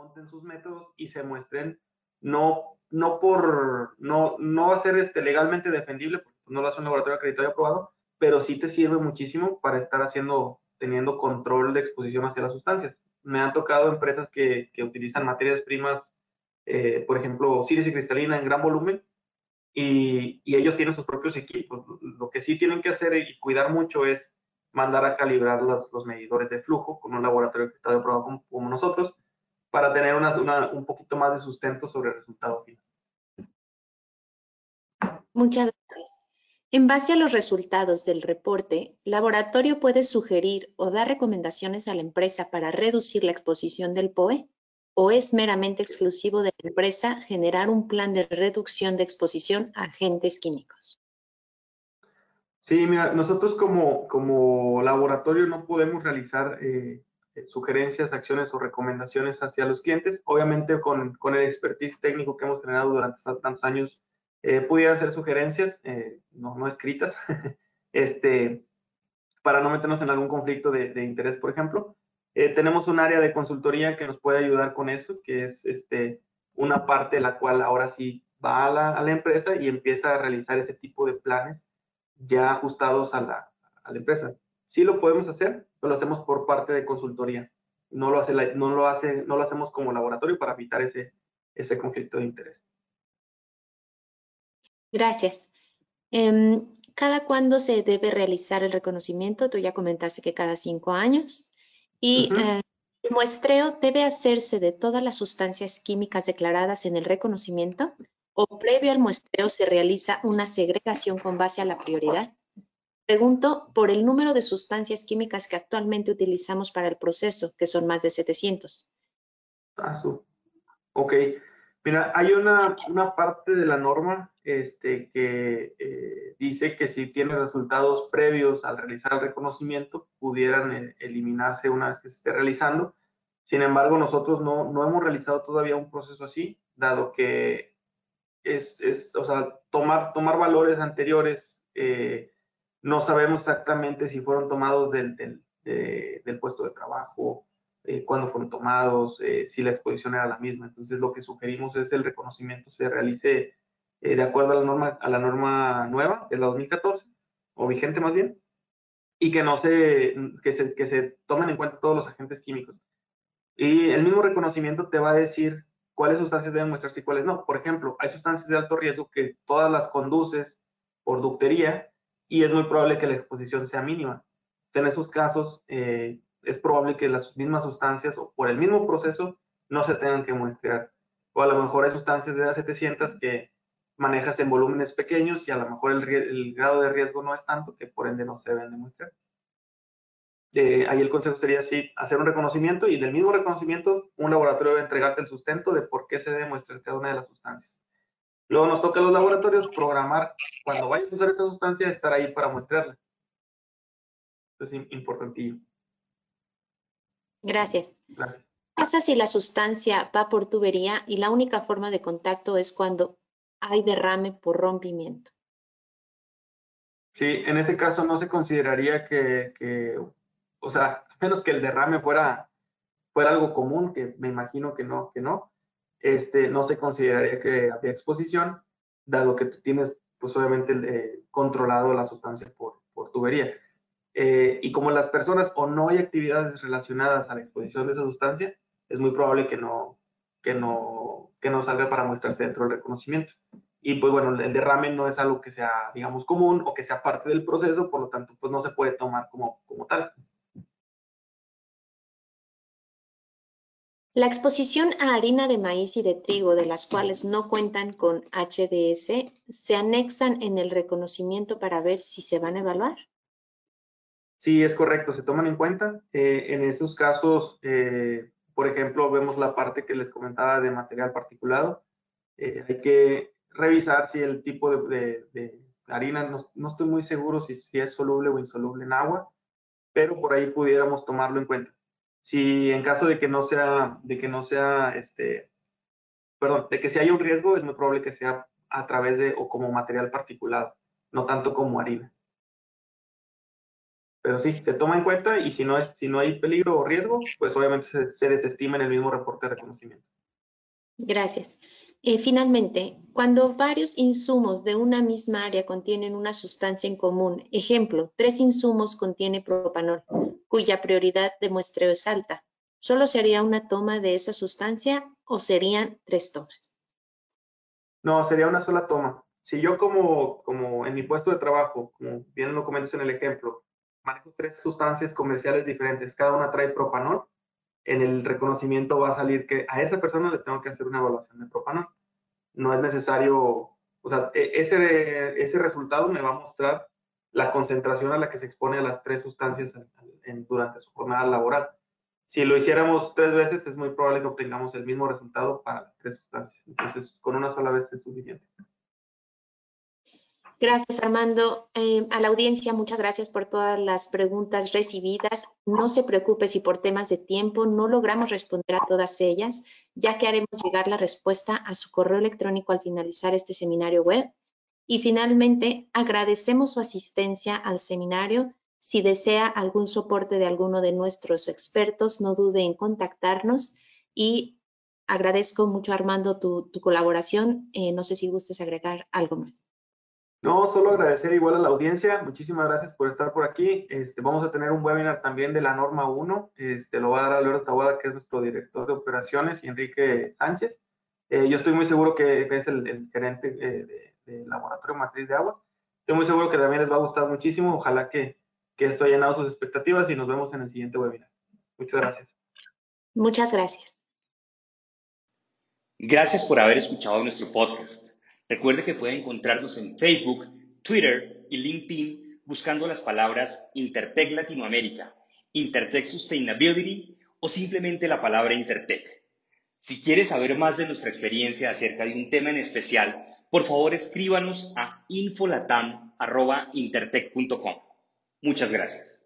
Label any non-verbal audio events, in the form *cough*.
monten sus métodos y se muestren no, no por, no, no va a ser este, legalmente defendible, porque no lo hace un laboratorio acreditado y aprobado, pero sí te sirve muchísimo para estar haciendo, teniendo control de exposición hacia las sustancias. Me han tocado empresas que, que utilizan materias primas, eh, por ejemplo, sílice y cristalina en gran volumen, y, y, ellos tienen sus propios equipos. Lo que sí tienen que hacer y cuidar mucho es mandar a calibrar los, los medidores de flujo con un laboratorio acreditado y aprobado como, como nosotros, para tener una, un poquito más de sustento sobre el resultado final. Muchas gracias. En base a los resultados del reporte, laboratorio puede sugerir o dar recomendaciones a la empresa para reducir la exposición del POE o es meramente exclusivo de la empresa generar un plan de reducción de exposición a agentes químicos. Sí, mira, nosotros como, como laboratorio no podemos realizar eh, eh, sugerencias, acciones o recomendaciones hacia los clientes. Obviamente con, con, el expertise técnico que hemos generado durante tantos años, eh, pudieran ser sugerencias, eh, no, no, escritas, *laughs* este, para no meternos en algún conflicto de, de interés, por ejemplo. Eh, tenemos un área de consultoría que nos puede ayudar con eso, que es este, una parte la cual ahora sí va a la, a la empresa y empieza a realizar ese tipo de planes ya ajustados a la, a la empresa. Sí lo podemos hacer, lo hacemos por parte de consultoría. No lo, hace no lo, hace, no lo hacemos como laboratorio para evitar ese, ese conflicto de interés. Gracias. Eh, ¿Cada cuándo se debe realizar el reconocimiento? Tú ya comentaste que cada cinco años. Y uh -huh. eh, el muestreo debe hacerse de todas las sustancias químicas declaradas en el reconocimiento o previo al muestreo se realiza una segregación con base a la prioridad. Pregunto por el número de sustancias químicas que actualmente utilizamos para el proceso, que son más de 700. Ah, ok. Mira, hay una, una parte de la norma este, que eh, dice que si tiene resultados previos al realizar el reconocimiento, pudieran eh, eliminarse una vez que se esté realizando. Sin embargo, nosotros no, no hemos realizado todavía un proceso así, dado que es, es o sea, tomar, tomar valores anteriores eh, no sabemos exactamente si fueron tomados del, del, de, del puesto de trabajo, eh, cuándo fueron tomados, eh, si la exposición era la misma. Entonces, lo que sugerimos es el reconocimiento se realice eh, de acuerdo a la norma, a la norma nueva, es la 2014, o vigente más bien, y que no se que, se, que se tomen en cuenta todos los agentes químicos. Y el mismo reconocimiento te va a decir cuáles sustancias deben mostrarse y cuáles no. Por ejemplo, hay sustancias de alto riesgo que todas las conduces por ductería y es muy probable que la exposición sea mínima. En esos casos, eh, es probable que las mismas sustancias o por el mismo proceso no se tengan que muestrear. O a lo mejor hay sustancias de A700 que manejas en volúmenes pequeños y a lo mejor el, grado de riesgo no es tanto que por ende no se deben demostrar. Eh, ahí el consejo sería así, hacer un reconocimiento y del mismo reconocimiento un laboratorio debe entregarte el sustento de por qué se debe mostrar cada una de las sustancias. Luego nos toca a los laboratorios programar, cuando vayas a usar esa sustancia, estar ahí para mostrarla. Eso es importantillo. Gracias. Gracias. Pasa si la sustancia va por tubería y la única forma de contacto es cuando hay derrame por rompimiento. Sí, en ese caso no se consideraría que, que o sea, a menos que el derrame fuera, fuera algo común, que me imagino que no, que no, este, no se consideraría que había exposición, dado que tú tienes, pues obviamente, eh, controlado la sustancia por, por tubería. Eh, y como las personas o no hay actividades relacionadas a la exposición de esa sustancia, es muy probable que no, que no, que no salga para mostrarse dentro del reconocimiento. Y pues bueno, el derrame no es algo que sea, digamos, común o que sea parte del proceso, por lo tanto, pues no se puede tomar como, como tal. La exposición a harina de maíz y de trigo, de las cuales no cuentan con HDS, se anexan en el reconocimiento para ver si se van a evaluar. Sí, es correcto, se toman en cuenta. Eh, en esos casos, eh, por ejemplo, vemos la parte que les comentaba de material particulado. Eh, hay que revisar si el tipo de, harina, no, estoy muy seguro si es soluble o insoluble en agua, pero por ahí pudiéramos tomarlo en cuenta si en caso de que no sea, de que no sea, este, perdón, de que si hay un riesgo, es muy probable que sea a través de o como material particulado, no tanto como harina. Pero sí, se toma en cuenta y si no, es, si no hay peligro o riesgo, pues obviamente se, desestima en el mismo reporte de reconocimiento. Gracias. Eh, finalmente, cuando varios insumos de una misma área contienen una sustancia en común, ejemplo, tres insumos contiene propanol, cuya prioridad de muestreo es alta, ¿solo sería una toma de esa sustancia o serían tres tomas? No, sería una sola toma. Si yo como, como en mi puesto de trabajo, como bien lo comentas en el ejemplo, manejo tres sustancias comerciales diferentes, cada una trae propanol, en el reconocimiento va a salir que a esa persona le tengo que hacer una evaluación de propanol. No es necesario, o sea, e, ese, ese resultado me va a mostrar la concentración a la que se expone a las tres sustancias durante su jornada laboral. Si lo hiciéramos tres veces, es muy probable que obtengamos el mismo resultado para las tres sustancias. Entonces, con una sola vez es suficiente. Gracias, Armando. Eh, a la audiencia, muchas gracias por todas las preguntas recibidas. No se preocupe si por temas de tiempo no logramos responder a todas ellas, ya que haremos llegar la respuesta a su correo electrónico al finalizar este seminario web. Y finalmente, agradecemos su asistencia al seminario. Si desea algún soporte de alguno de nuestros expertos, no dude en contactarnos y agradezco mucho, Armando, tu, colaboración. Eh, no sé si gustes agregar algo más. No, solo agradecer igual a la audiencia. Muchísimas gracias por estar por aquí. Este, vamos a tener un webinar también de la norma 1. Este, lo va a dar Alberto Tawada, que es nuestro director de operaciones, y Enrique Sánchez. Eh, yo estoy muy seguro que es el, gerente eh, del Laboratorio Matriz de Aguas. Estoy muy seguro que también les va a gustar muchísimo. Ojalá que, que esto haya llenado sus expectativas y nos vemos en el siguiente webinar. Muchas gracias. Muchas gracias. Gracias por haber escuchado nuestro podcast. Recuerde que puede encontrarnos en Facebook, Twitter y LinkedIn buscando las palabras Intertech Latinoamérica, Intertech Sustainability o simplemente la palabra Intertech. Si quiere saber más de nuestra experiencia acerca de un tema en especial, por favor escríbanos a infolatam.intertech.com. Muchas gracias.